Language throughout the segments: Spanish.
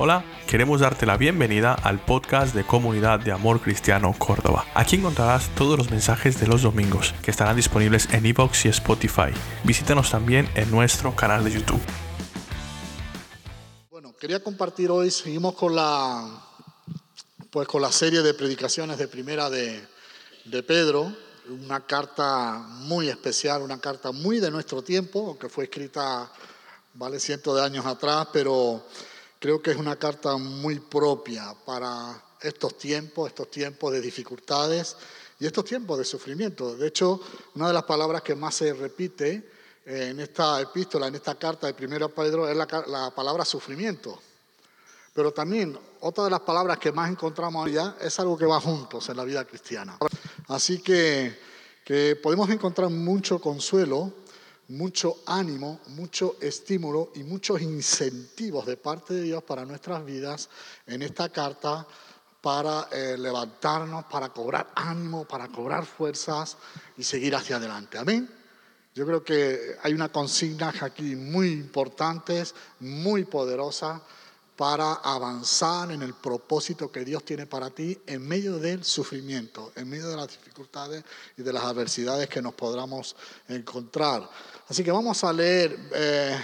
Hola, queremos darte la bienvenida al podcast de Comunidad de Amor Cristiano Córdoba. Aquí encontrarás todos los mensajes de los domingos que estarán disponibles en iVoox y Spotify. Visítanos también en nuestro canal de YouTube. Bueno, quería compartir hoy, seguimos con la, pues con la serie de predicaciones de primera de, de Pedro, una carta muy especial, una carta muy de nuestro tiempo, que fue escrita, vale, cientos de años atrás, pero Creo que es una carta muy propia para estos tiempos, estos tiempos de dificultades y estos tiempos de sufrimiento. De hecho, una de las palabras que más se repite en esta epístola, en esta carta de primero Pedro, es la, palabra sufrimiento. Pero también otra de las palabras que más encontramos allá es algo que va juntos en la vida cristiana. Así que, que podemos encontrar mucho consuelo mucho ánimo, mucho estímulo y muchos incentivos de parte de Dios para nuestras vidas en esta carta para eh, levantarnos, para cobrar ánimo, para cobrar fuerzas y seguir hacia adelante. Amén. Yo creo que hay una consigna aquí muy importante, muy poderosa para avanzar en el propósito que Dios tiene para ti en medio del sufrimiento, en medio de las dificultades y de las adversidades que nos podamos encontrar. Así que vamos a leer, eh,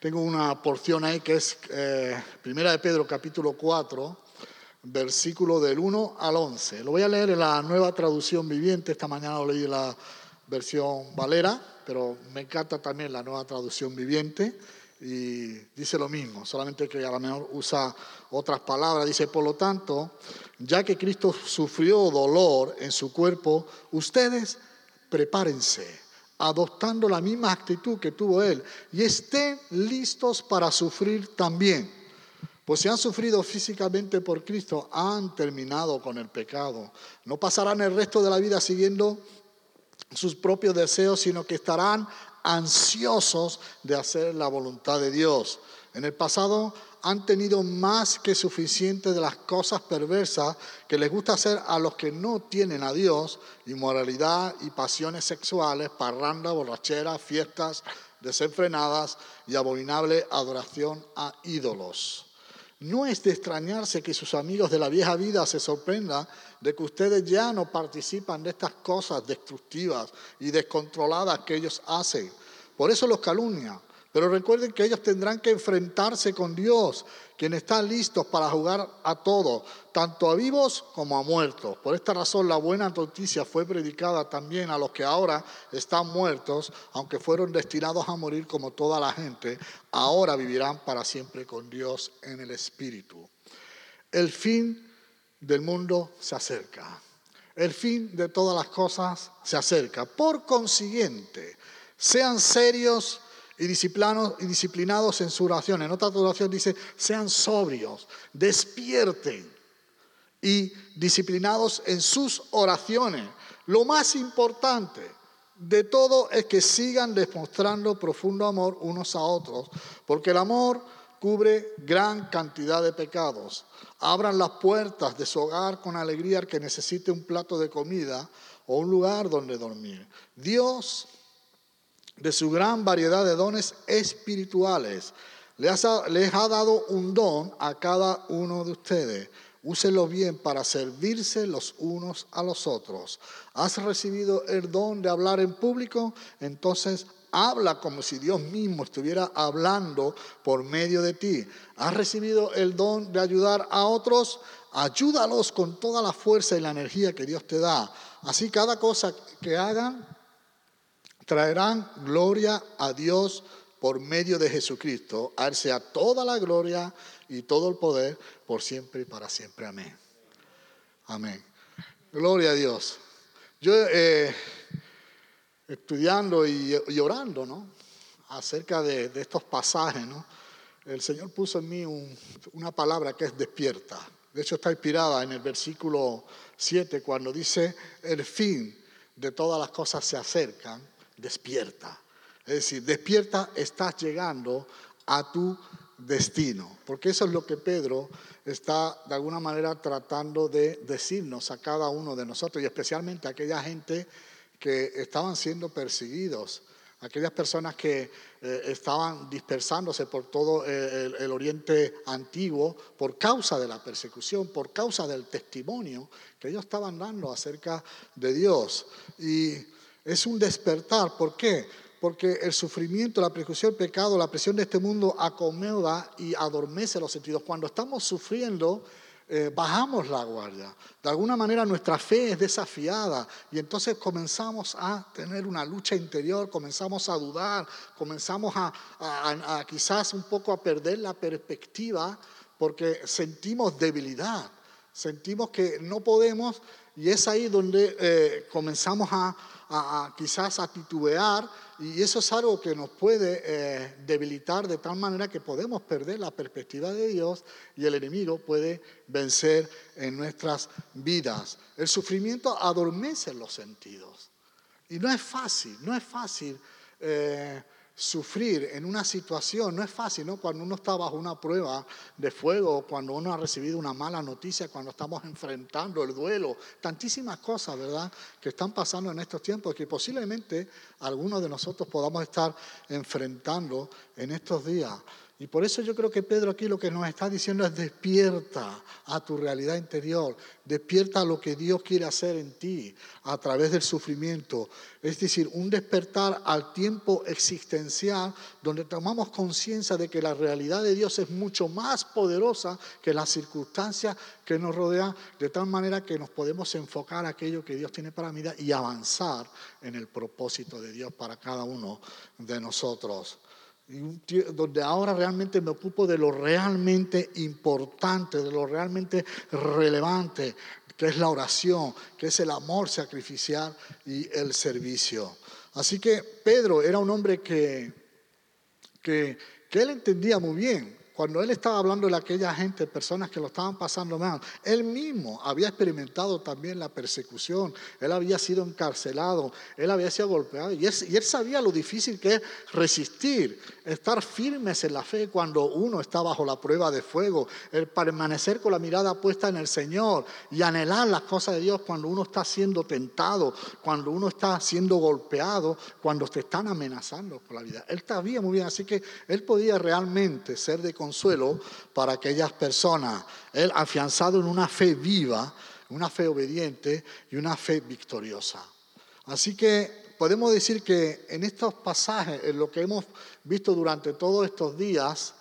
tengo una porción ahí que es eh, Primera de Pedro capítulo 4, versículo del 1 al 11. Lo voy a leer en la nueva traducción viviente, esta mañana lo leí en la versión Valera, pero me encanta también la nueva traducción viviente y dice lo mismo, solamente que a lo mejor usa otras palabras. Dice, por lo tanto, ya que Cristo sufrió dolor en su cuerpo, ustedes prepárense, adoptando la misma actitud que tuvo Él, y estén listos para sufrir también. Pues si han sufrido físicamente por Cristo, han terminado con el pecado. No pasarán el resto de la vida siguiendo sus propios deseos, sino que estarán ansiosos de hacer la voluntad de Dios. En el pasado han tenido más que suficiente de las cosas perversas que les gusta hacer a los que no tienen a Dios, inmoralidad y pasiones sexuales, parranda, borrachera, fiestas desenfrenadas y abominable adoración a ídolos. No es de extrañarse que sus amigos de la vieja vida se sorprendan de que ustedes ya no participan de estas cosas destructivas y descontroladas que ellos hacen. Por eso los calumnian. Pero recuerden que ellos tendrán que enfrentarse con Dios, quien está listo para jugar a todos, tanto a vivos como a muertos. Por esta razón la buena noticia fue predicada también a los que ahora están muertos, aunque fueron destinados a morir como toda la gente, ahora vivirán para siempre con Dios en el Espíritu. El fin del mundo se acerca. El fin de todas las cosas se acerca. Por consiguiente, sean serios y disciplinados, en su oración. En otra oración dice, sean sobrios, despierten y disciplinados en sus oraciones. Lo más importante de todo es que sigan demostrando profundo amor unos a otros, porque el amor cubre gran cantidad de pecados. Abran las puertas de su hogar con alegría al que necesite un plato de comida o un lugar donde dormir. Dios de su gran variedad de dones espirituales. Les ha, dado un don a cada uno de ustedes. Úselo bien para servirse los unos a los otros. ¿Has recibido el don de hablar en público? Entonces habla como si Dios mismo estuviera hablando por medio de ti. ¿Has recibido el don de ayudar a otros? Ayúdalos con toda la fuerza y la energía que Dios te da. Así cada cosa que hagan traerán gloria a Dios por medio de Jesucristo. A sea toda la gloria y todo el poder por siempre y para siempre. Amén. Amén. Gloria a Dios. Yo eh, estudiando y, orando, ¿no? Acerca de, estos pasajes, ¿no? El Señor puso en mí una palabra que es despierta. De hecho está inspirada en el versículo 7 cuando dice, el fin de todas las cosas se acercan despierta. Es decir, despierta, estás llegando a tu destino. Porque eso es lo que Pedro está de alguna manera tratando de decirnos a cada uno de nosotros y especialmente a aquella gente que estaban siendo perseguidos, aquellas personas que eh, estaban dispersándose por todo el, el, Oriente antiguo por causa de la persecución, por causa del testimonio que ellos estaban dando acerca de Dios. Y es un despertar, ¿por qué? Porque el sufrimiento, la persecución, el pecado, la presión de este mundo acomoda y adormece los sentidos. Cuando estamos sufriendo, eh, bajamos la guardia. De alguna manera nuestra fe es desafiada y entonces comenzamos a tener una lucha interior, comenzamos a dudar, comenzamos a, quizás un poco a perder la perspectiva porque sentimos debilidad, sentimos que no podemos y es ahí donde eh, comenzamos a, quizás a titubear y eso es algo que nos puede eh, debilitar de tal manera que podemos perder la perspectiva de Dios y el enemigo puede vencer en nuestras vidas. El sufrimiento adormece los sentidos. Y no es fácil, no es fácil eh, sufrir en una situación, no es fácil, ¿no? Cuando uno está bajo una prueba de fuego, cuando uno ha recibido una mala noticia, cuando estamos enfrentando el duelo, tantísimas cosas, ¿verdad?, que están pasando en estos tiempos que posiblemente algunos de nosotros podamos estar enfrentando en estos días. Y por eso yo creo que Pedro aquí lo que nos está diciendo es despierta a tu realidad interior, despierta a lo que Dios quiere hacer en ti a través del sufrimiento. Es decir, un despertar al tiempo existencial donde tomamos conciencia de que la realidad de Dios es mucho más poderosa que las circunstancias que nos rodean, de tal manera que nos podemos enfocar a aquello que Dios tiene para mi y avanzar en el propósito de Dios para cada uno de nosotros donde ahora realmente me ocupo de lo realmente importante, de lo realmente relevante, que es la oración, que es el amor sacrificial y el servicio. Así que Pedro era un hombre que, que, él entendía muy bien cuando él estaba hablando de aquella gente, personas que lo estaban pasando mal, él mismo había experimentado también la persecución, él había sido encarcelado, él había sido golpeado y él, sabía lo difícil que es resistir, estar firmes en la fe cuando uno está bajo la prueba de fuego, el permanecer con la mirada puesta en el Señor y anhelar las cosas de Dios cuando uno está siendo tentado, cuando uno está siendo golpeado, cuando te están amenazando por la vida. Él sabía muy bien, así que él podía realmente ser de consuelo para aquellas personas. Él afianzado en una fe viva, una fe obediente y una fe victoriosa. Así que podemos decir que en estos pasajes, en lo que hemos visto durante todos estos días,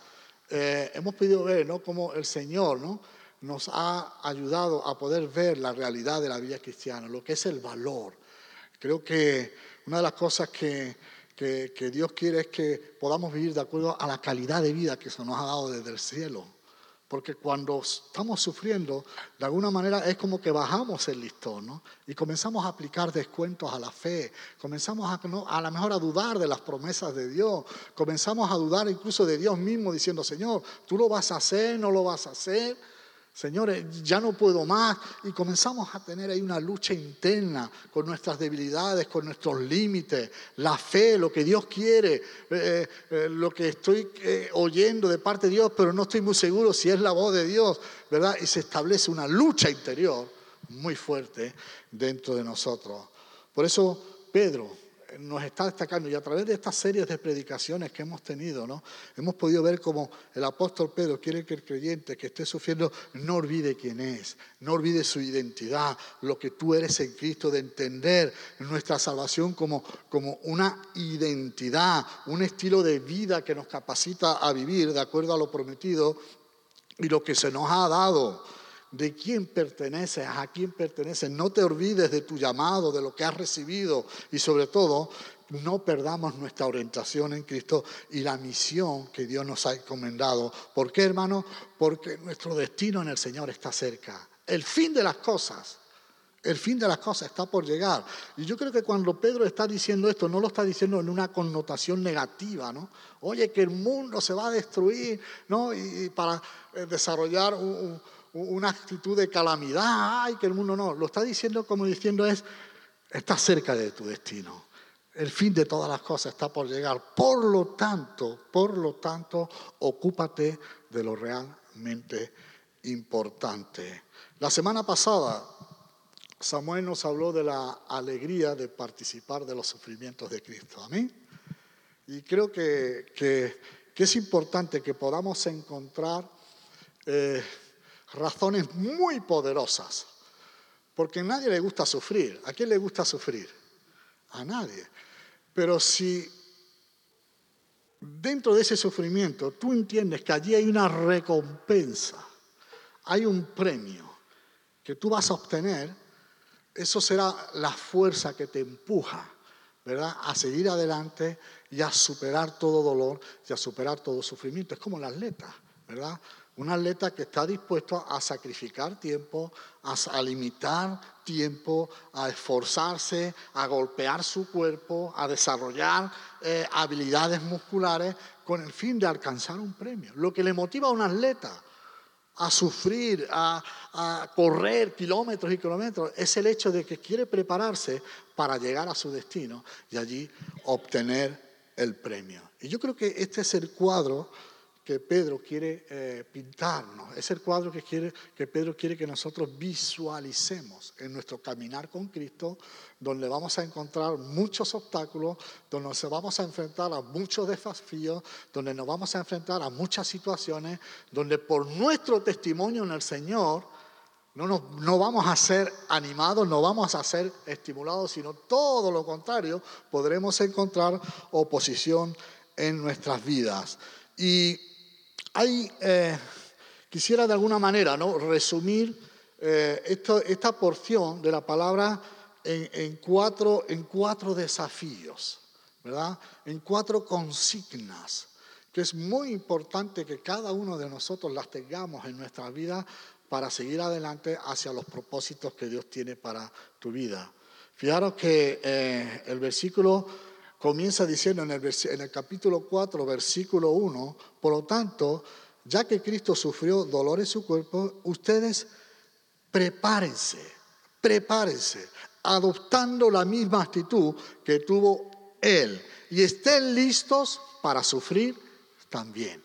eh, hemos podido ver ¿no? cómo el Señor ¿no? nos ha ayudado a poder ver la realidad de la vida cristiana, lo que es el valor. Creo que una de las cosas que que, Dios quiere es que podamos vivir de acuerdo a la calidad de vida que se nos ha dado desde el cielo. Porque cuando estamos sufriendo, de alguna manera es como que bajamos el listón, ¿no? Y comenzamos a aplicar descuentos a la fe, comenzamos a, a lo mejor a dudar de las promesas de Dios, comenzamos a dudar incluso de Dios mismo diciendo, Señor, tú lo vas a hacer, no lo vas a hacer. Señores, ya no puedo más. Y comenzamos a tener ahí una lucha interna con nuestras debilidades, con nuestros límites, la fe, lo que Dios quiere, eh, eh, eh, lo que estoy oyendo de parte de Dios, pero no estoy muy seguro si es la voz de Dios, ¿verdad? Y se establece una lucha interior muy fuerte dentro de nosotros. Por eso Pedro nos está destacando y a través de estas series de predicaciones que hemos tenido, ¿no? hemos podido ver cómo el apóstol Pedro quiere que el creyente que esté sufriendo no olvide quién es, no olvide su identidad, lo que tú eres en Cristo, de entender nuestra salvación como, como una identidad, un estilo de vida que nos capacita a vivir de acuerdo a lo prometido y lo que se nos ha dado de quién perteneces, a quién perteneces. No te olvides de tu llamado, de lo que has recibido y sobre todo no perdamos nuestra orientación en Cristo y la misión que Dios nos ha encomendado. ¿Por qué, hermano? Porque nuestro destino en el Señor está cerca. El fin de las cosas. El fin de las cosas está por llegar. Y yo creo que cuando Pedro está diciendo esto, no lo está diciendo en una connotación negativa, ¿no? Oye, que el mundo se va a destruir, ¿no? Y, para eh, desarrollar un una actitud de calamidad, ay, que el mundo no. Lo está diciendo como diciendo es, estás cerca de tu destino. El fin de todas las cosas está por llegar. Por lo tanto, por lo tanto, ocúpate de lo realmente importante. La semana pasada, Samuel nos habló de la alegría de participar de los sufrimientos de Cristo. Amén. Y creo que, es importante que podamos encontrar eh, razones muy poderosas, porque a nadie le gusta sufrir. ¿A quién le gusta sufrir? A nadie. Pero si dentro de ese sufrimiento tú entiendes que allí hay una recompensa, hay un premio que tú vas a obtener, eso será la fuerza que te empuja, ¿verdad? A seguir adelante y a superar todo dolor y a superar todo sufrimiento. Es como el atleta, ¿verdad? Un atleta que está dispuesto a sacrificar tiempo, a, limitar tiempo, a esforzarse, a golpear su cuerpo, a desarrollar eh, habilidades musculares con el fin de alcanzar un premio. Lo que le motiva a un atleta a sufrir, a, correr kilómetros y kilómetros, es el hecho de que quiere prepararse para llegar a su destino y allí obtener el premio. Y yo creo que este es el cuadro Pedro quiere eh, pintarnos, es el cuadro que, quiere, que Pedro quiere que nosotros visualicemos en nuestro caminar con Cristo, donde vamos a encontrar muchos obstáculos, donde nos vamos a enfrentar a muchos desafíos, donde nos vamos a enfrentar a muchas situaciones, donde por nuestro testimonio en el Señor no, no vamos a ser animados, no vamos a ser estimulados, sino todo lo contrario, podremos encontrar oposición en nuestras vidas. Y eh, quisiera de alguna manera resumir eh, esta porción de la palabra en, cuatro, en cuatro desafíos, ¿verdad? En cuatro consignas, que es muy importante que cada uno de nosotros las tengamos en nuestra vida para seguir adelante hacia los propósitos que Dios tiene para tu vida. Fijaros que eh, el versículo comienza diciendo en el, capítulo 4, versículo 1, por lo tanto, ya que Cristo sufrió dolor en su cuerpo, ustedes prepárense, prepárense, adoptando la misma actitud que tuvo Él, y estén listos para sufrir también.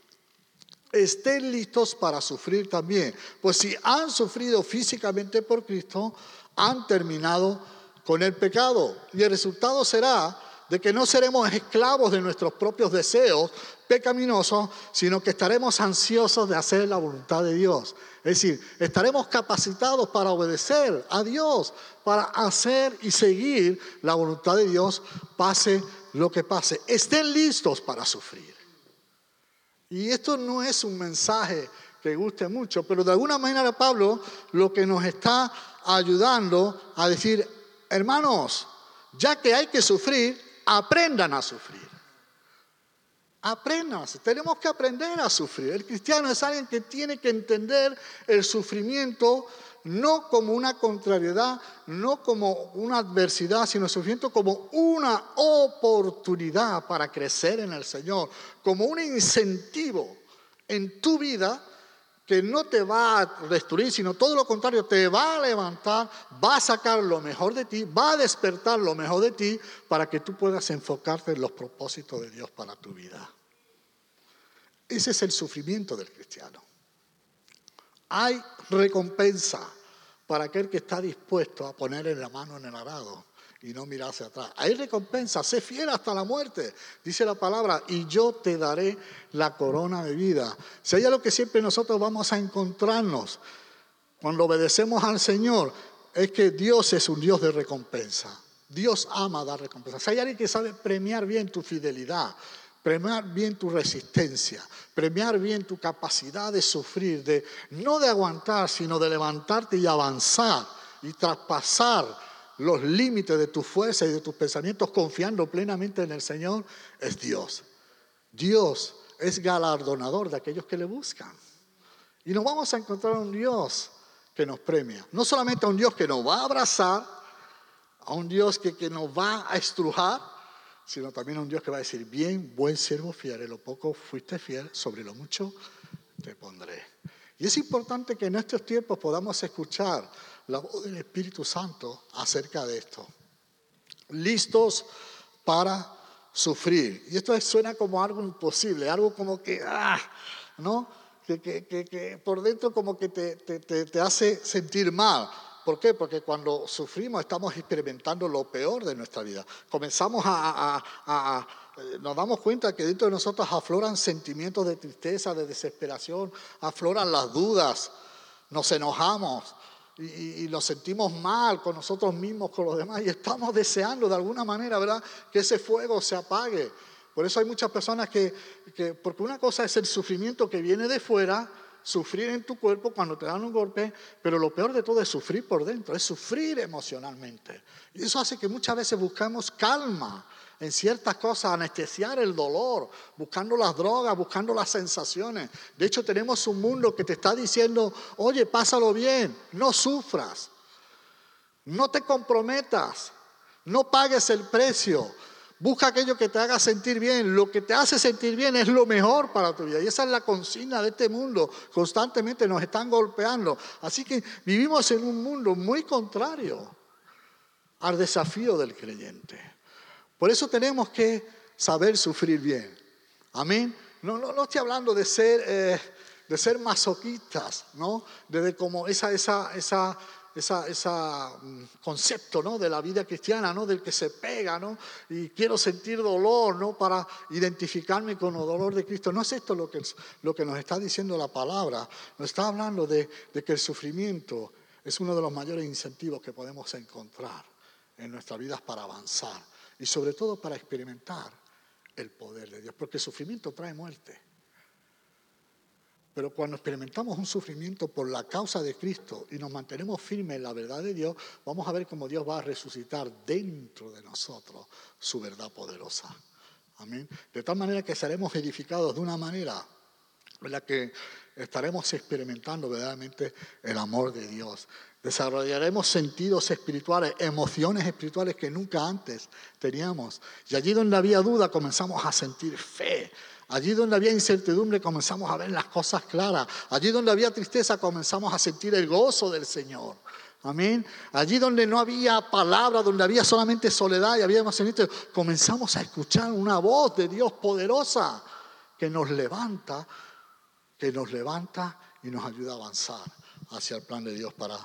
Estén listos para sufrir también. Pues si han sufrido físicamente por Cristo, han terminado con el pecado. Y el resultado será de que no seremos esclavos de nuestros propios deseos pecaminosos, sino que estaremos ansiosos de hacer la voluntad de Dios. Es decir, estaremos capacitados para obedecer a Dios, para hacer y seguir la voluntad de Dios, pase lo que pase. Estén listos para sufrir. Y esto no es un mensaje que guste mucho, pero de alguna manera Pablo lo que nos está ayudando a decir, hermanos, ya que hay que sufrir, aprendan a sufrir. Aprendan, tenemos que aprender a sufrir. El cristiano es alguien que tiene que entender el sufrimiento no como una contrariedad, no como una adversidad, sino sufrimiento como una oportunidad para crecer en el Señor, como un incentivo en tu vida que no te va a destruir, sino todo lo contrario, te va a levantar, va a sacar lo mejor de ti, va a despertar lo mejor de ti para que tú puedas enfocarte en los propósitos de Dios para tu vida. Ese es el sufrimiento del cristiano. Hay recompensa para aquel que está dispuesto a poner la mano en el arado y no mirarse atrás. Hay recompensa, sé fiel hasta la muerte, dice la palabra, y yo te daré la corona de vida. Si hay algo que siempre nosotros vamos a encontrarnos cuando obedecemos al Señor, es que Dios es un Dios de recompensa. Dios ama dar recompensa. Si hay alguien que sabe premiar bien tu fidelidad, premiar bien tu resistencia, premiar bien tu capacidad de sufrir, de no de aguantar, sino de levantarte y avanzar y traspasar los límites de tu fuerza y de tus pensamientos confiando plenamente en el Señor, es Dios. Dios es galardonador de aquellos que le buscan. Y nos vamos a encontrar un Dios que nos premia. No solamente a un Dios que nos va a abrazar, a un Dios que, que nos va a estrujar, sino también a un Dios que va a decir, bien, buen siervo fiel, en lo poco fuiste fiel, sobre lo mucho te pondré. Y es importante que en estos tiempos podamos escuchar la voz del Espíritu Santo acerca de esto. Listos para sufrir. Y esto suena como algo imposible, algo como que, ah, ¿no? Que, que, que, por dentro como que te, te, te, hace sentir mal. ¿Por qué? Porque cuando sufrimos estamos experimentando lo peor de nuestra vida. Comenzamos a, a, a, eh, nos damos cuenta que dentro de nosotros afloran sentimientos de tristeza, de desesperación, afloran las dudas, nos enojamos y, nos sentimos mal con nosotros mismos, con los demás, y estamos deseando de alguna manera, ¿verdad?, que ese fuego se apague. Por eso hay muchas personas que, que, porque una cosa es el sufrimiento que viene de fuera, sufrir en tu cuerpo cuando te dan un golpe, pero lo peor de todo es sufrir por dentro, es sufrir emocionalmente. Y eso hace que muchas veces buscamos calma en ciertas cosas, anestesiar el dolor, buscando las drogas, buscando las sensaciones. De hecho, tenemos un mundo que te está diciendo, oye, pásalo bien, no sufras, no te comprometas, no pagues el precio. Busca aquello que te haga sentir bien. Lo que te hace sentir bien es lo mejor para tu vida. Y esa es la consigna de este mundo. Constantemente nos están golpeando. Así que vivimos en un mundo muy contrario al desafío del creyente. Por eso tenemos que saber sufrir bien. Amén. No, no, no estoy hablando de ser, eh, de ser masoquistas, ¿no? De, como esa, esa, esa, esa, esa mm, concepto ¿no? de la vida cristiana, ¿no? del que se pega, ¿no? y quiero sentir dolor ¿no? para identificarme con el dolor de Cristo. No es esto lo que, lo que nos está diciendo la palabra, nos está hablando de, de que el sufrimiento es uno de los mayores incentivos que podemos encontrar en nuestras vidas para avanzar y sobre todo para experimentar el poder de Dios, porque el sufrimiento trae muerte. Pero cuando experimentamos un sufrimiento por la causa de Cristo y nos mantenemos firmes en la verdad de Dios, vamos a ver cómo Dios va a resucitar dentro de nosotros su verdad poderosa. Amén. De tal manera que seremos edificados de una manera en la que estaremos experimentando verdaderamente el amor de Dios. Desarrollaremos sentidos espirituales, emociones espirituales que nunca antes teníamos. Y allí donde había duda comenzamos a sentir fe. Allí donde había incertidumbre comenzamos a ver las cosas claras. Allí donde había tristeza comenzamos a sentir el gozo del Señor. Amén. Allí donde no había palabra, donde había solamente soledad y había emociones, comenzamos a escuchar una voz de Dios poderosa que nos levanta, que nos levanta y nos ayuda a avanzar hacia el plan de Dios para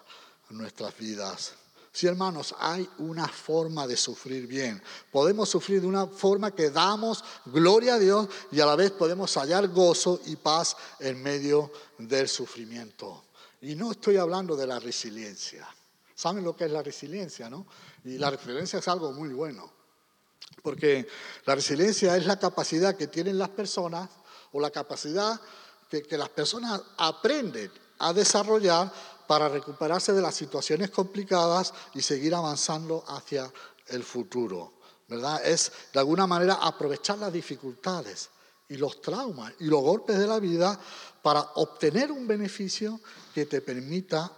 nuestras vidas. Sí, hermanos, hay una forma de sufrir bien. Podemos sufrir de una forma que damos gloria a Dios y a la vez podemos hallar gozo y paz en medio del sufrimiento. Y no estoy hablando de la resiliencia. ¿Saben lo que es la resiliencia, no? Y la resiliencia es algo muy bueno. Porque la resiliencia es la capacidad que tienen las personas o la capacidad que, las personas aprenden a desarrollar para recuperarse de las situaciones complicadas y seguir avanzando hacia el futuro. ¿verdad? Es de alguna manera aprovechar las dificultades y los traumas y los golpes de la vida para obtener un beneficio que te permita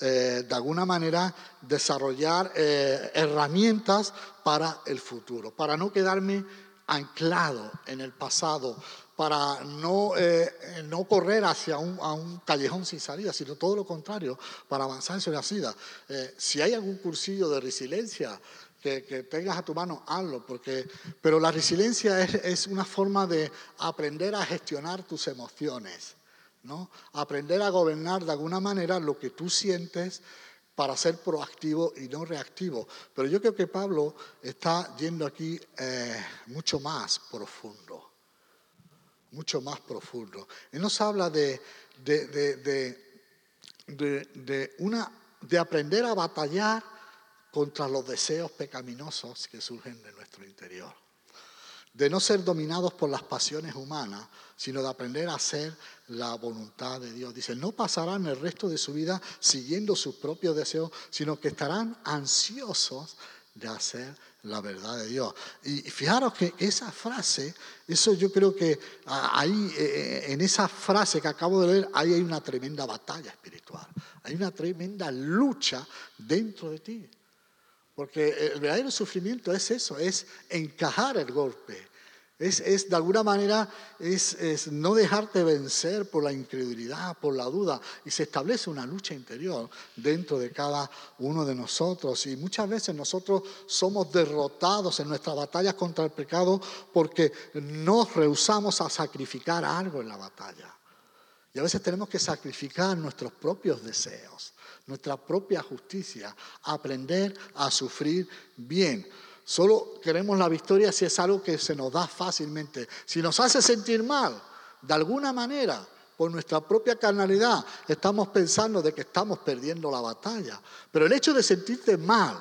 eh, de alguna manera desarrollar eh, herramientas para el futuro, para no quedarme anclado en el pasado, para no, eh, no correr hacia un, callejón sin salida, sino todo lo contrario, para avanzar en su vida. Eh, si hay algún cursillo de resiliencia que, tengas a tu mano, hazlo, porque, pero la resiliencia es, es, una forma de aprender a gestionar tus emociones, ¿no? aprender a gobernar de alguna manera lo que tú sientes para ser proactivo y no reactivo. Pero yo creo que Pablo está yendo aquí eh, mucho más profundo mucho más profundo. Él nos habla de, de, una, de aprender a batallar contra los deseos pecaminosos que surgen de nuestro interior. De no ser dominados por las pasiones humanas, sino de aprender a hacer la voluntad de Dios. Dice, no pasarán el resto de su vida siguiendo sus propios deseos, sino que estarán ansiosos de hacer la verdad de Dios. Y fijaros que esa frase, eso yo creo que ahí, eh, en esa frase que acabo de leer, ahí hay una tremenda batalla espiritual, hay una tremenda lucha dentro de ti. Porque el verdadero sufrimiento es eso, es encajar el golpe, es, de alguna manera, es, no dejarte vencer por la incredulidad, por la duda. Y se establece una lucha interior dentro de cada uno de nosotros. Y muchas veces nosotros somos derrotados en nuestras batallas contra el pecado porque nos rehusamos a sacrificar algo en la batalla. Y a veces tenemos que sacrificar nuestros propios deseos, nuestra propia justicia, aprender a sufrir bien. Solo queremos la victoria si es algo que se nos da fácilmente. Si nos hace sentir mal, de alguna manera, por nuestra propia carnalidad, estamos pensando de que estamos perdiendo la batalla. Pero el hecho de sentirte mal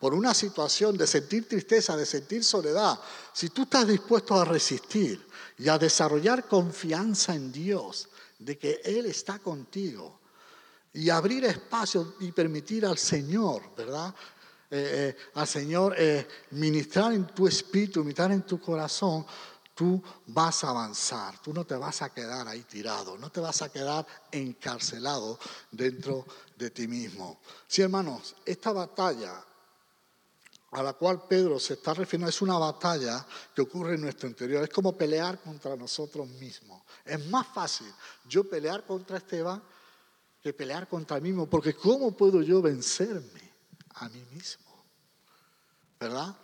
por una situación, de sentir tristeza, de sentir soledad, si tú estás dispuesto a resistir y a desarrollar confianza en Dios, de que Él está contigo, y abrir espacio y permitir al Señor, ¿verdad? Eh, eh, al Señor eh, ministrar en tu espíritu, ministrar en tu corazón, tú vas a avanzar, tú no te vas a quedar ahí tirado, no te vas a quedar encarcelado dentro de ti mismo. Sí, hermanos, esta batalla a la cual Pedro se está refiriendo es una batalla que ocurre en nuestro interior, es como pelear contra nosotros mismos. Es más fácil yo pelear contra Esteban que pelear contra mí mismo, porque ¿cómo puedo yo vencerme a mí mismo? ¿Verdad?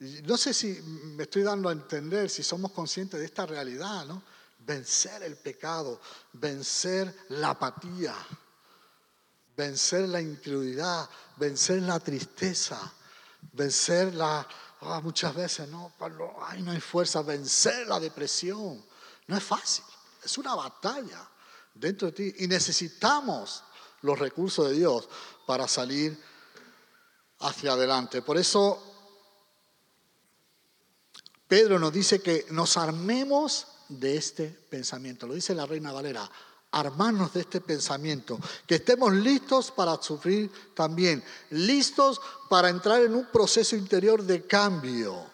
no sé si me estoy dando a entender, si somos conscientes de esta realidad, ¿no? Vencer el pecado, vencer la apatía, vencer la incredulidad, vencer la tristeza, vencer la, ah, muchas veces, ¿no? Cuando ay, no hay fuerza, vencer la depresión. No es fácil, es una batalla dentro de ti y necesitamos los recursos de Dios para salir hacia adelante. Por eso Pedro nos dice que nos armemos de este pensamiento. Lo dice la Reina Valera, armarnos de este pensamiento, que estemos listos para sufrir también, listos para entrar en un proceso interior de cambio,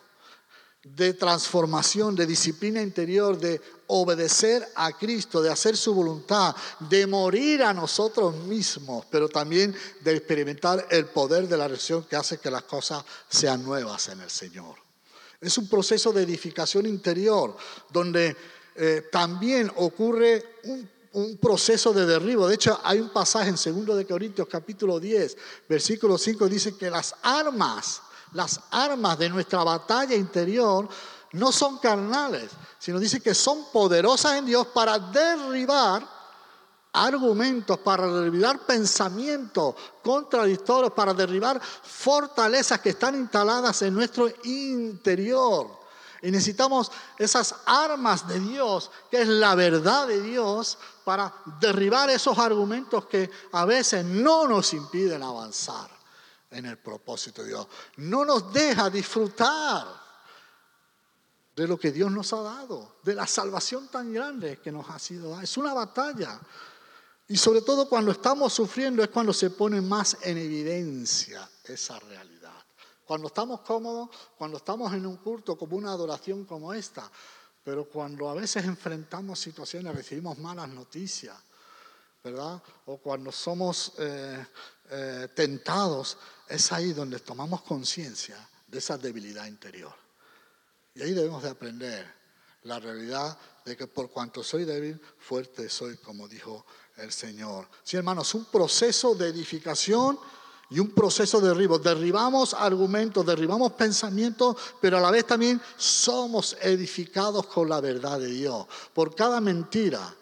de transformación, de disciplina interior, de obedecer a Cristo, de hacer su voluntad, de morir a nosotros mismos, pero también de experimentar el poder de la reacción que hace que las cosas sean nuevas en el Señor. Es un proceso de edificación interior donde eh, también ocurre un, proceso de derribo. De hecho, hay un pasaje en 2 de Corintios capítulo 10, versículo 5, dice que las armas, las armas de nuestra batalla interior no son carnales, sino dice que son poderosas en Dios para derribar argumentos, para derribar pensamientos contradictorios, para derribar fortalezas que están instaladas en nuestro interior. Y necesitamos esas armas de Dios, que es la verdad de Dios, para derribar esos argumentos que a veces no nos impiden avanzar en el propósito de Dios. No nos deja disfrutar de lo que Dios nos ha dado, de la salvación tan grande que nos ha sido dada. Es una batalla. Y sobre todo cuando estamos sufriendo es cuando se pone más en evidencia esa realidad. Cuando estamos cómodos, cuando estamos en un culto como una adoración como esta, pero cuando a veces enfrentamos situaciones, recibimos malas noticias, ¿verdad? O cuando somos eh, eh, tentados, es ahí donde tomamos conciencia de esa debilidad interior. Y ahí debemos de aprender la realidad de que por cuanto soy débil, fuerte soy, como dijo el Señor. Sí, hermanos, un proceso de edificación y un proceso de derribo. Derribamos argumentos, derribamos pensamientos, pero a la vez también somos edificados con la verdad de Dios. Por cada mentira,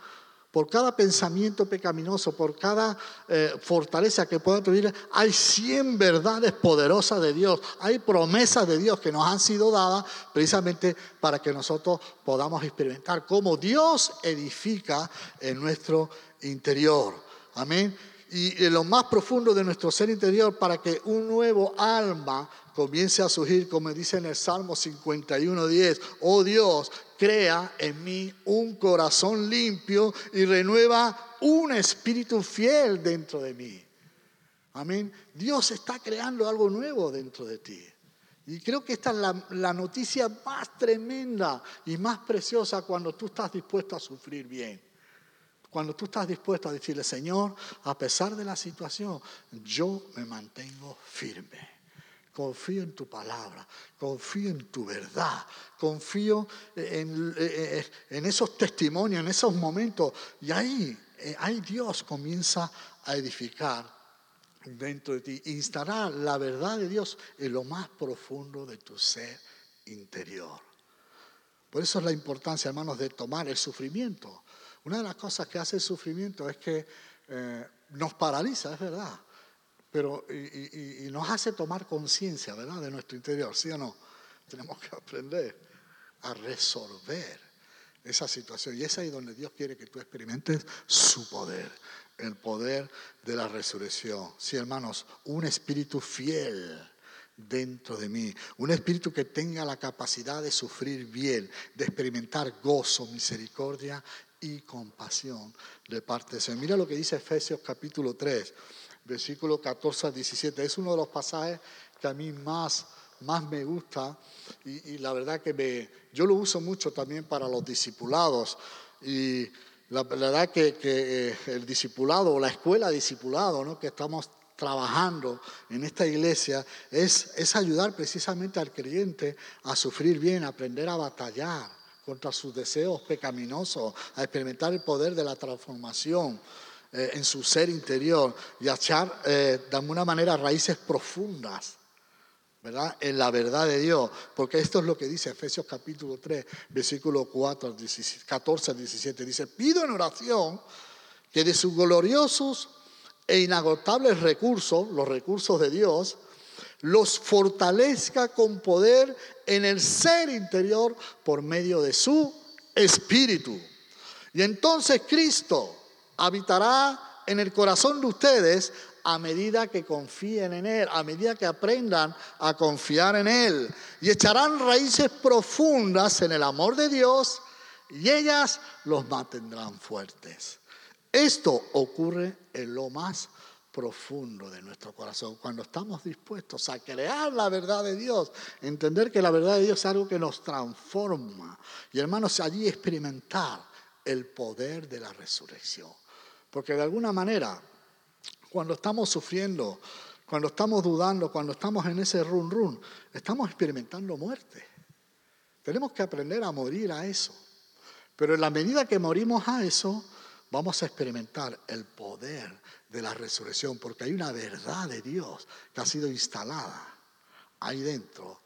por cada pensamiento pecaminoso, por cada eh, fortaleza que pueda tener, hay 100 verdades poderosas de Dios, hay promesas de Dios que nos han sido dadas precisamente para que nosotros podamos experimentar cómo Dios edifica en nuestro interior. Amén. Y en lo más profundo de nuestro ser interior para que un nuevo alma comience a surgir, como dice en el Salmo 51.10, oh Dios, crea en mí un corazón limpio y renueva un espíritu fiel dentro de mí. Amén. Dios está creando algo nuevo dentro de ti. Y creo que esta es la, la, noticia más tremenda y más preciosa cuando tú estás dispuesto a sufrir bien. Cuando tú estás dispuesto a decirle, Señor, a pesar de la situación, yo me mantengo firme. Confío en tu palabra, confío en tu verdad, confío en, esos testimonios, en esos momentos. Y ahí, eh, ahí Dios comienza a edificar dentro de ti, instalar la verdad de Dios en lo más profundo de tu ser interior. Por eso es la importancia, hermanos, de tomar el sufrimiento una de las cosas que hace el sufrimiento es que eh, nos paraliza, es verdad, pero y, nos hace tomar conciencia, ¿verdad? De nuestro interior, ¿sí o no? Tenemos que aprender a resolver esa situación. Y es ahí donde Dios quiere que tú experimentes su poder, el poder de la resurrección. Sí, hermanos, un espíritu fiel dentro de mí, un espíritu que tenga la capacidad de sufrir bien, de experimentar gozo, misericordia y compasión de parte de Dios. Mira lo que dice Efesios capítulo 3, versículo 14 al 17. Es uno de los pasajes que a mí más, más me gusta y, la verdad que me, yo lo uso mucho también para los discipulados. Y la, verdad que, que, eh, el discipulado o la escuela discipulado ¿no? que estamos trabajando en esta iglesia es, es ayudar precisamente al creyente a sufrir bien, a aprender a batallar contra sus deseos pecaminosos, a experimentar el poder de la transformación eh, en su ser interior y a echar eh, de alguna manera raíces profundas. ¿verdad? En la verdad de Dios, porque esto es lo que dice Efesios capítulo 3, versículo 4 14 al 17. Dice, pido en oración que de sus gloriosos e inagotables recursos, los recursos de Dios, los fortalezca con poder en el ser interior por medio de su espíritu. Y entonces Cristo habitará en el corazón de ustedes a medida que confíen en Él, a medida que aprendan a confiar en Él. Y echarán raíces profundas en el amor de Dios y ellas los mantendrán fuertes. Esto ocurre en lo más profundo de nuestro corazón, cuando estamos dispuestos a crear la verdad de Dios, entender que la verdad de Dios es algo que nos transforma y hermanos, allí experimentar el poder de la resurrección. Porque de alguna manera, cuando estamos sufriendo, cuando estamos dudando, cuando estamos en ese run run, estamos experimentando muerte. Tenemos que aprender a morir a eso. Pero en la medida que morimos a eso, vamos a experimentar el poder de la resurrección, porque hay una verdad de Dios que ha sido instalada ahí dentro.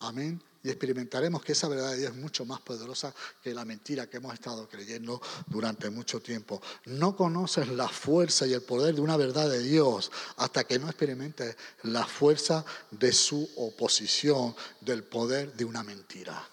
Amén. Y experimentaremos que esa verdad de Dios es mucho más poderosa que la mentira que hemos estado creyendo durante mucho tiempo. No conoces la fuerza y el poder de una verdad de Dios hasta que no experimentes la fuerza de su oposición, del poder de una mentira.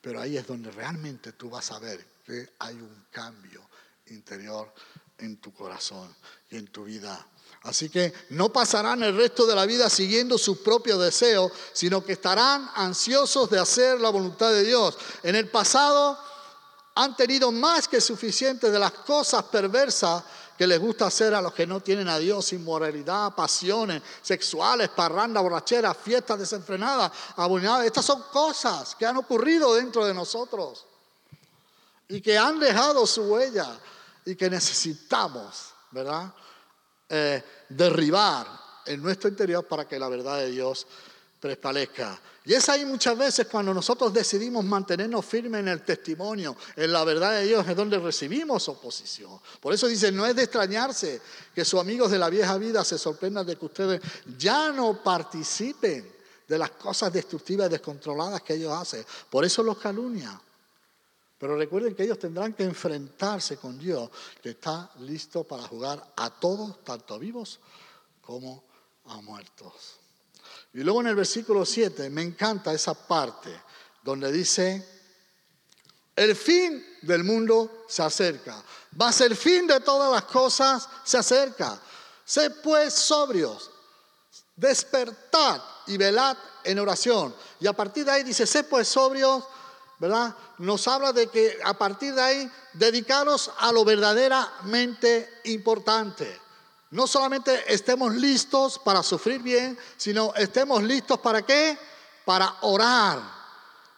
Pero ahí es donde realmente tú vas a ver que hay un cambio interior en tu corazón y en tu vida. Así que no pasarán el resto de la vida siguiendo sus propios deseos, sino que estarán ansiosos de hacer la voluntad de Dios. En el pasado han tenido más que suficiente de las cosas perversas que les gusta hacer a los que no tienen a Dios, inmoralidad, pasiones sexuales, parranda, borrachera, fiestas desenfrenadas, abominables. Estas son cosas que han ocurrido dentro de nosotros y que han dejado su huella y que necesitamos, ¿verdad? Eh, derribar en nuestro interior para que la verdad de Dios prevalezca. Y es ahí muchas veces cuando nosotros decidimos mantenernos firmes en el testimonio, en la verdad de Dios, es donde recibimos oposición. Por eso dice, no es de extrañarse que sus amigos de la vieja vida se sorprendan de que ustedes ya no participen de las cosas destructivas y descontroladas que ellos hacen. Por eso los calumnia. Pero recuerden que ellos tendrán que enfrentarse con Dios, que está listo para jugar a todos, tanto vivos como a muertos. Y luego en el versículo 7 me encanta esa parte donde dice, el fin del mundo se acerca. Va a ser fin de todas las cosas, se acerca. Sé pues sobrios, despertad y velad en oración. Y a partir de ahí dice, sé pues sobrios, ¿verdad? Nos habla de que a partir de ahí dedicaros a lo verdaderamente importante. No solamente estemos listos para sufrir bien, sino estemos listos para qué? Para orar,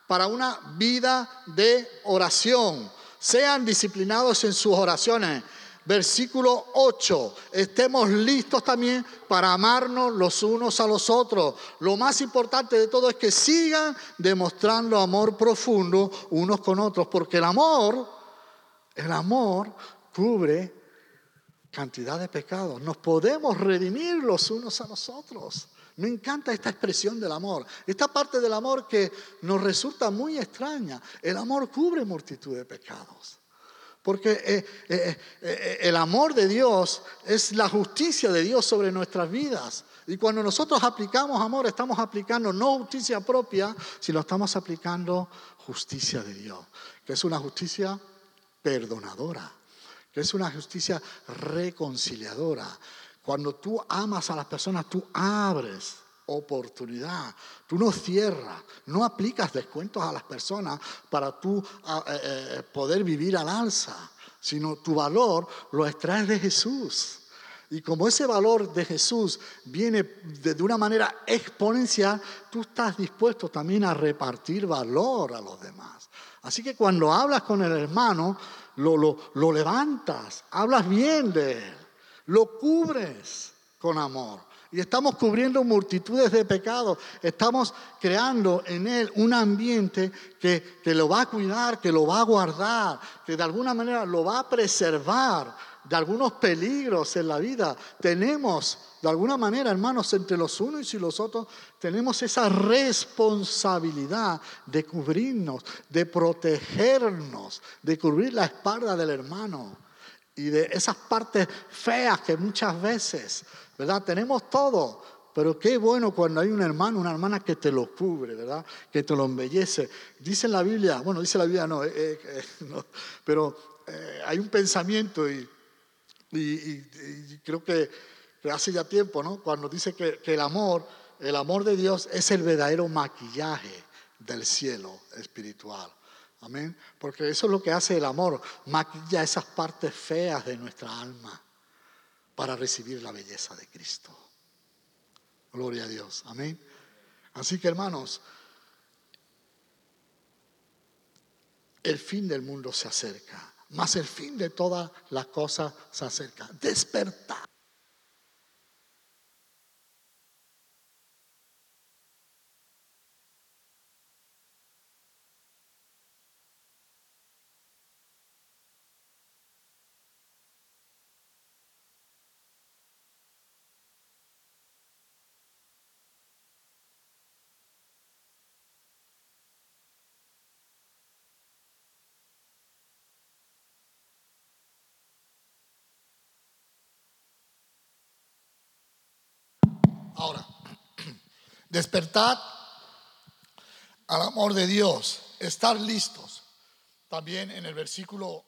para una vida de oración. Sean disciplinados en sus oraciones versículo 8, estemos listos también para amarnos los unos a los otros. Lo más importante de todo es que sigan demostrando amor profundo unos con otros, porque el amor, el amor cubre cantidad de pecados. Nos podemos redimir los unos a los otros. Me encanta esta expresión del amor, esta parte del amor que nos resulta muy extraña. El amor cubre multitud de pecados. Porque eh, eh, eh, el amor de Dios es la justicia de Dios sobre nuestras vidas. Y cuando nosotros aplicamos amor, estamos aplicando no justicia propia, sino estamos aplicando justicia de Dios, que es una justicia perdonadora, que es una justicia reconciliadora. Cuando tú amas a las personas, tú abres oportunidad. Tú no cierras, no aplicas descuentos a las personas para tú ah, eh, eh, poder vivir al alza, sino tu valor lo extraes de Jesús. Y como ese valor de Jesús viene de, una manera exponencial, tú estás dispuesto también a repartir valor a los demás. Así que cuando hablas con el hermano, lo, lo, lo levantas, hablas bien de él, lo cubres con amor. Y estamos cubriendo multitudes de pecados. Estamos creando en Él un ambiente que, que, lo va a cuidar, que lo va a guardar, que de alguna manera lo va a preservar de algunos peligros en la vida. Tenemos, de alguna manera, hermanos, entre los unos y los otros, tenemos esa responsabilidad de cubrirnos, de protegernos, de cubrir la espalda del hermano y de esas partes feas que muchas veces ¿verdad? Tenemos todo, pero qué bueno cuando hay un hermano, una hermana que te lo cubre, ¿verdad? Que te lo embellece. Dice en la Biblia, bueno, dice la Biblia no, eh, eh, eh, pero hay un pensamiento y, y, creo que, hace ya tiempo, ¿no? Cuando dice que, que el amor, el amor de Dios es el verdadero maquillaje del cielo espiritual. Amén. Porque eso es lo que hace el amor, maquilla esas partes feas de nuestra alma para recibir la belleza de Cristo. Gloria a Dios. Amén. Así que hermanos, el fin del mundo se acerca, más el fin de todas las cosas se acerca. Despertar. Ahora, despertar al amor de Dios, estar listos. También en el versículo,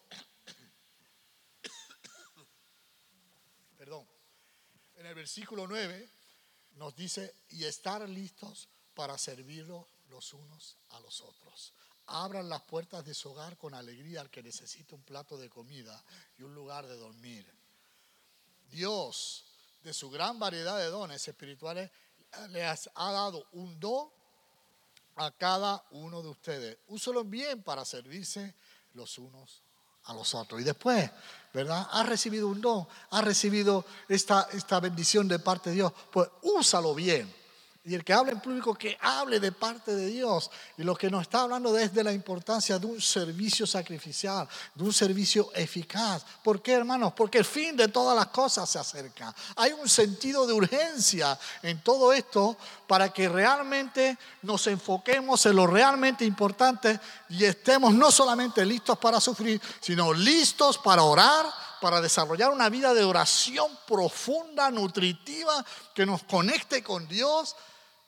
perdón, en el versículo 9 nos dice, y estar listos para servirlo los unos a los otros. Abran las puertas de su hogar con alegría al que necesite un plato de comida y un lugar de dormir. Dios de su gran variedad de dones espirituales, les ha dado un don a cada uno de ustedes. Úselo bien para servirse los unos a los otros. Y después, ¿verdad? Ha recibido un don, ha recibido esta, esta bendición de parte de Dios. Pues úsalo bien y el que habla en público, que hable de parte de Dios. Y lo que nos está hablando desde la importancia de un servicio sacrificial, de un servicio eficaz. ¿Por qué, hermanos? Porque el fin de todas las cosas se acerca. Hay un sentido de urgencia en todo esto para que realmente nos enfoquemos en lo realmente importante y estemos no solamente listos para sufrir, sino listos para orar para desarrollar una vida de oración profunda, nutritiva, que nos conecte con Dios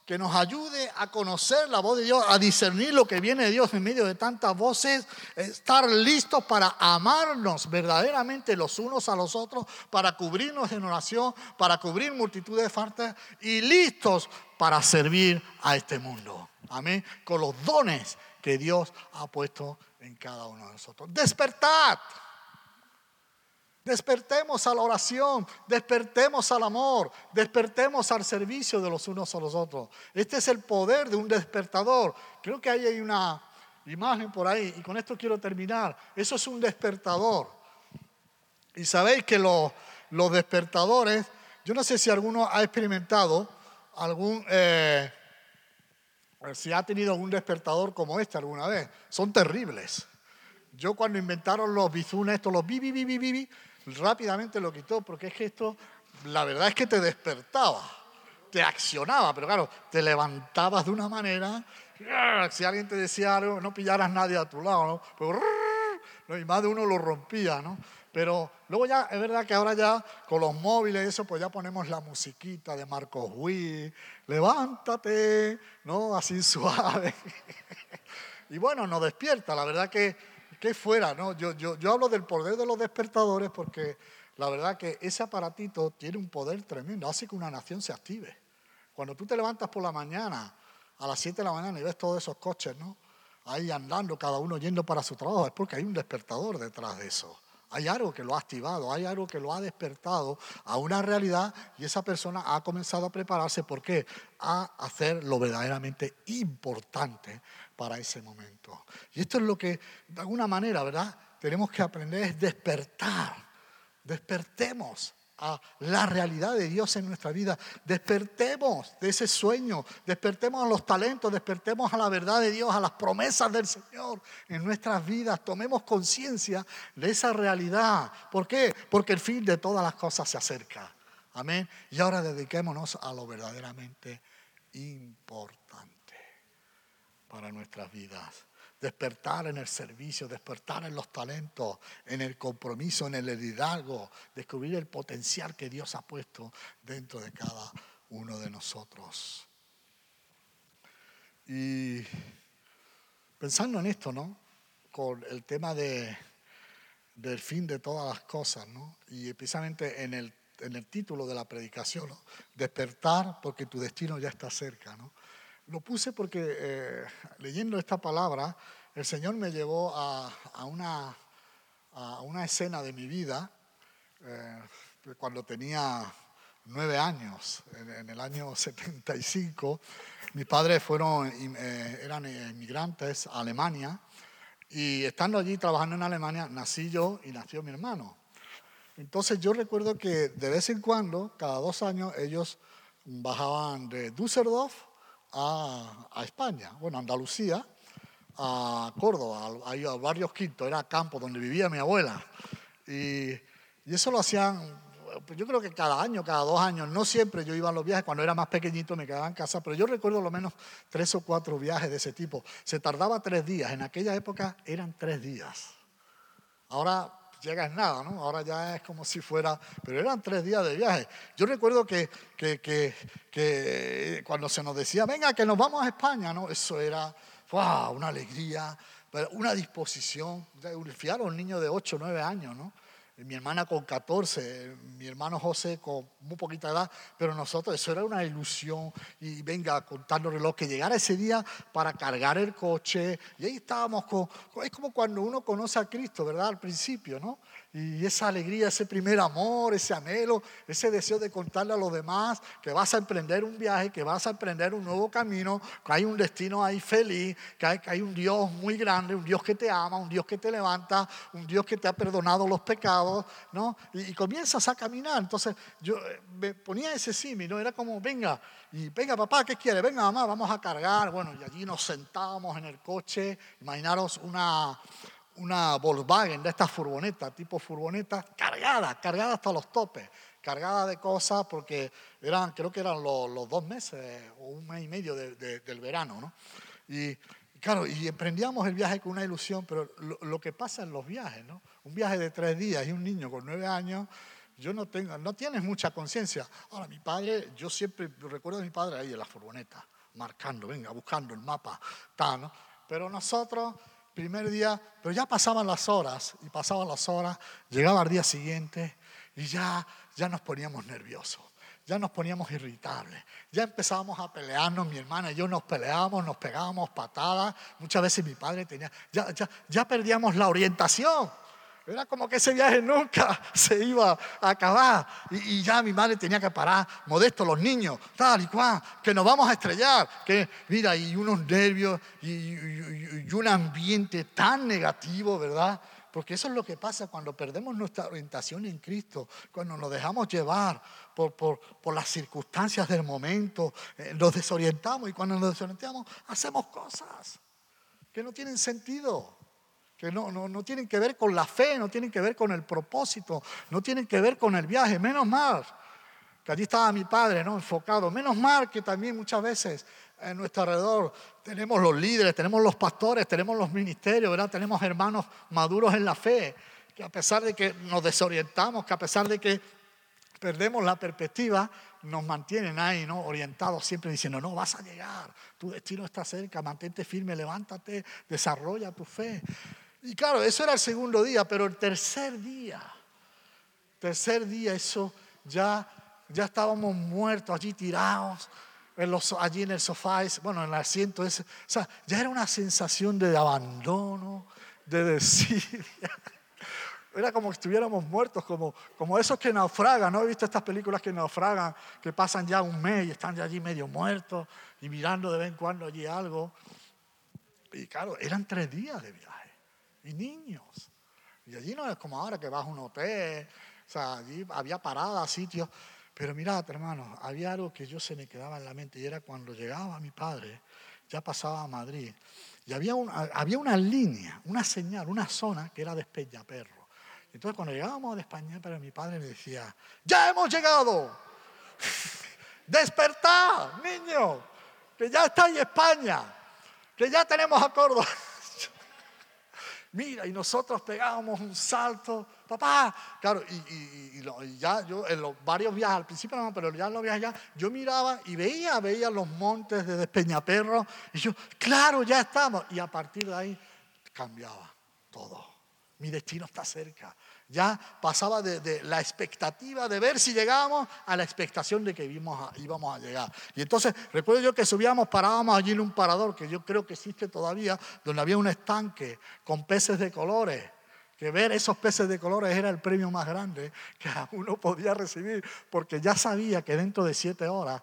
que nos ayude a conocer la voz de Dios, a discernir lo que viene de Dios en medio de tantas voces, estar listos para amarnos verdaderamente los unos a los otros, para cubrirnos en oración, para cubrir multitud de faltas y listos para servir a este mundo. Amén. Con los dones que Dios ha puesto en cada uno de nosotros. Despertad. Despertemos a la oración, despertemos al amor, despertemos al servicio de los unos a los otros. Este es el poder de un despertador. Creo que ahí hay una imagen por ahí y con esto quiero terminar. Eso es un despertador. Y sabéis que los, despertadores, yo no sé si alguno ha experimentado algún, eh, si ha tenido algún despertador como este alguna vez. Son terribles. Yo cuando inventaron los bizunes, estos, los bi, bi, bi, bi, bi, rápidamente lo quitó porque es que esto, la verdad es que te despertaba, te accionaba, pero claro, te levantabas de una manera, si alguien te decía algo, no pillaras nadie a tu lado, ¿no? y más de uno lo rompía, ¿no? Pero luego ya, es verdad que ahora ya con los móviles eso, pues ya ponemos la musiquita de Marcos Witt, levántate, ¿no? Así suave. y bueno, nos despierta, la verdad que, que fuera, ¿no? Yo, yo, yo hablo del poder de los despertadores porque la verdad que ese aparatito tiene un poder tremendo, hace que una nación se active. Cuando tú te levantas por la mañana, a las 7 de la mañana y ves todos esos coches, ¿no? Ahí andando, cada uno yendo para su trabajo, es porque hay un despertador detrás de eso. Hay algo que lo ha activado, hay algo que lo ha despertado a una realidad y esa persona ha comenzado a prepararse. ¿Por qué? A hacer lo verdaderamente importante para ese momento. Y esto es lo que, de alguna manera, ¿verdad? Tenemos que aprender es despertar. Despertemos a la realidad de Dios en nuestra vida. Despertemos de ese sueño, despertemos a los talentos, despertemos a la verdad de Dios, a las promesas del Señor en nuestras vidas. Tomemos conciencia de esa realidad. ¿Por qué? Porque el fin de todas las cosas se acerca. Amén. Y ahora dediquémonos a lo verdaderamente importante para nuestras vidas despertar en el servicio, despertar en los talentos, en el compromiso, en el liderazgo, descubrir el potencial que Dios ha puesto dentro de cada uno de nosotros. Y pensando en esto, ¿no? Con el tema de, del fin de todas las cosas, ¿no? Y precisamente en el, en el título de la predicación, ¿no? Despertar porque tu destino ya está cerca, ¿no? Lo puse porque eh, leyendo esta palabra, el Señor me llevó a, una, escena de mi vida eh, cuando tenía nueve años, en, el año 75. Mis padres fueron, eh, eran inmigrantes a Alemania y estando allí trabajando en Alemania, nací yo y nació mi hermano. Entonces yo recuerdo que de vez en cuando, cada dos años, ellos bajaban de Düsseldorf a, España, bueno, Andalucía, a Córdoba, a Barrios Quinto, era campo donde vivía mi abuela. Y, y, eso lo hacían, yo creo que cada año, cada dos años, no siempre yo iba a los viajes, cuando era más pequeñito me quedaba en casa, pero yo recuerdo lo menos tres o cuatro viajes de ese tipo. Se tardaba tres días, en aquella época eran tres días. Ahora llega en nada, ¿no? Ahora ya es como si fuera, pero eran tres días de viaje. Yo recuerdo que, que, que, que cuando se nos decía, venga, que nos vamos a España, ¿no? Eso era wow, una alegría, una disposición. Fijaros, un niño de 8 o 9 años, ¿no? Mi hermana con 14, mi hermano José con muy poquita edad, pero nosotros, eso era una ilusión. Y venga, contando reloj, que llegara ese día para cargar el coche. Y ahí estábamos con. Es como cuando uno conoce a Cristo, ¿verdad? Al principio, ¿no? Y esa alegría, ese primer amor, ese anhelo, ese deseo de contarle a los demás que vas a emprender un viaje, que vas a emprender un nuevo camino, que hay un destino ahí feliz, que hay, hay un Dios muy grande, un Dios que te ama, un Dios que te levanta, un Dios que te ha perdonado los pecados, ¿no? Y, comienzas a caminar. Entonces yo eh, me ponía ese símil, ¿no? Era como, venga, y venga papá, ¿qué quiere? Venga mamá, vamos a cargar. Bueno, y allí nos sentábamos en el coche, imaginaros una una Volkswagen de estas furgonetas, tipo furgoneta, cargada, cargada hasta los topes, cargada de cosas porque eran, creo que eran los, dos meses o un mes y medio del verano, ¿no? Y, claro, y emprendíamos el viaje con una ilusión, pero lo, que pasa en los viajes, ¿no? Un viaje de tres días y un niño con nueve años, yo no tengo, no tienes mucha conciencia. Ahora, mi padre, yo siempre recuerdo a mi padre ahí en la furgoneta, marcando, venga, buscando el mapa, tal, ¿no? Pero nosotros primer día, pero ya pasaban las horas y pasaban las horas, llegaba el día siguiente y ya, ya nos poníamos nerviosos, ya nos poníamos irritables, ya empezábamos a pelearnos, mi hermana y yo nos peleábamos, nos pegábamos patadas, muchas veces mi padre tenía, ya, ya, ya perdíamos la orientación. Era como que ese viaje nunca se iba a acabar. Y, ya mi madre tenía que parar, modesto, los niños, tal y cual, que nos vamos a estrellar. Que, mira, y unos nervios y, un ambiente tan negativo, ¿verdad? Porque eso es lo que pasa cuando perdemos nuestra orientación en Cristo, cuando nos dejamos llevar por, por, por las circunstancias del momento, eh, nos desorientamos y cuando nos desorientamos hacemos cosas que no tienen sentido que no, no, no, tienen que ver con la fe, no tienen que ver con el propósito, no tienen que ver con el viaje. Menos mal que allí estaba mi padre, ¿no? Enfocado. Menos mal que también muchas veces en nuestro alrededor. Tenemos los líderes, tenemos los pastores, tenemos los ministerios, ¿verdad? Tenemos hermanos maduros en la fe, que a pesar de que nos desorientamos, que a pesar de que perdemos la perspectiva, nos mantienen ahí, ¿no? Orientados siempre diciendo, no, vas a llegar, tu destino está cerca, mantente firme, levántate, desarrolla tu fe. Y claro, eso era el segundo día, pero el tercer día, tercer día, eso ya, ya estábamos muertos allí tirados, allí en el sofá, bueno, en el asiento ese. O sea, ya era una sensación de abandono, de desidia. Era como si estuviéramos muertos, como, como esos que naufragan. ¿No he visto estas películas que naufragan, que pasan ya un mes y están ya allí medio muertos y mirando de vez en cuando allí algo? Y claro, eran tres días de viaje. Y niños. Y allí no es como ahora que vas a un hotel. O sea, allí había paradas, sitios. Pero mirad, hermanos, había algo que yo se me quedaba en la mente y era cuando llegaba mi padre, ya pasaba a Madrid, y había, había una línea, una señal, una zona que era de. Entonces cuando llegábamos a España, pero mi padre me decía, ya hemos llegado, despertad, niño, que ya está en España, que ya tenemos a Córdoba. Mira, y nosotros pegábamos un salto, papá, claro, y, ya yo en los varios viajes, al principio no, pero ya en los viajes ya, yo miraba y veía, veía los montes de Despeñaperro, y yo, claro, ya estamos, y a partir de ahí cambiaba todo. Mi destino está cerca. Ya pasaba de, la expectativa de ver si llegábamos a la expectación de que íbamos a, íbamos a llegar. Y entonces, recuerdo yo que subíamos, parábamos allí en un parador que yo creo que existe todavía, donde había un estanque con peces de colores que ver esos peces de colores era el premio más grande que uno podía recibir, porque ya sabía que dentro de siete horas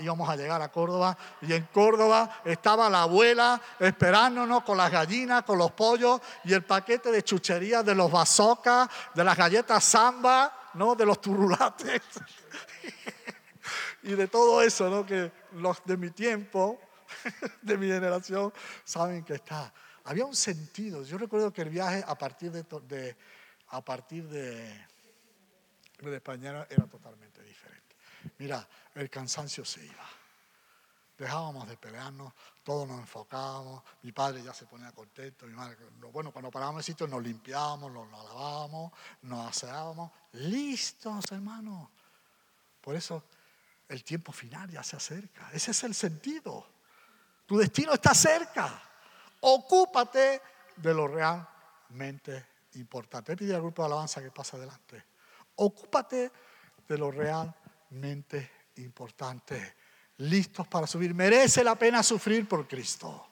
íbamos a llegar a Córdoba y en Córdoba estaba la abuela esperándonos con las gallinas, con los pollos y el paquete de chucherías de los bazocas, de las galletas samba, ¿no? de los turulates y de todo eso ¿no? que los de mi tiempo, de mi generación, saben que está había un sentido. Yo recuerdo que el viaje a partir de, a partir de, de España era totalmente diferente. Mira, el cansancio se iba. Dejábamos de pelearnos, todos nos enfocábamos, mi padre ya se ponía contento, mi madre, bueno, cuando parábamos el sitio nos limpiábamos, nos, lavábamos, nos aseábamos, listos hermanos. Por eso el tiempo final ya se acerca, ese es el sentido. Tu destino está cerca. Ocúpate de lo realmente importante. Pide al grupo de alabanza que pase adelante. Ocúpate de lo realmente importante. Listos para subir. Merece la pena sufrir por Cristo.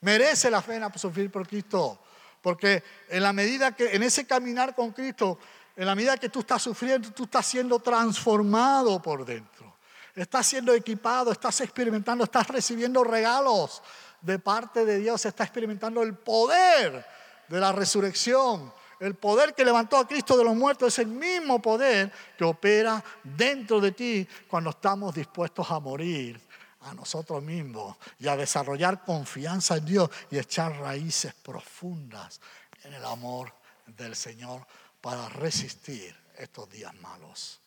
Merece la pena sufrir por Cristo. Porque en la medida que, en ese caminar con Cristo, en la medida que tú estás sufriendo, tú estás siendo transformado por dentro. Estás siendo equipado, estás experimentando, estás recibiendo regalos de parte de Dios está experimentando el poder de la resurrección. El poder que levantó a Cristo de los muertos es el mismo poder que opera dentro de ti cuando estamos dispuestos a morir a nosotros mismos y a desarrollar confianza en Dios y echar raíces profundas en el amor del Señor para resistir estos días malos.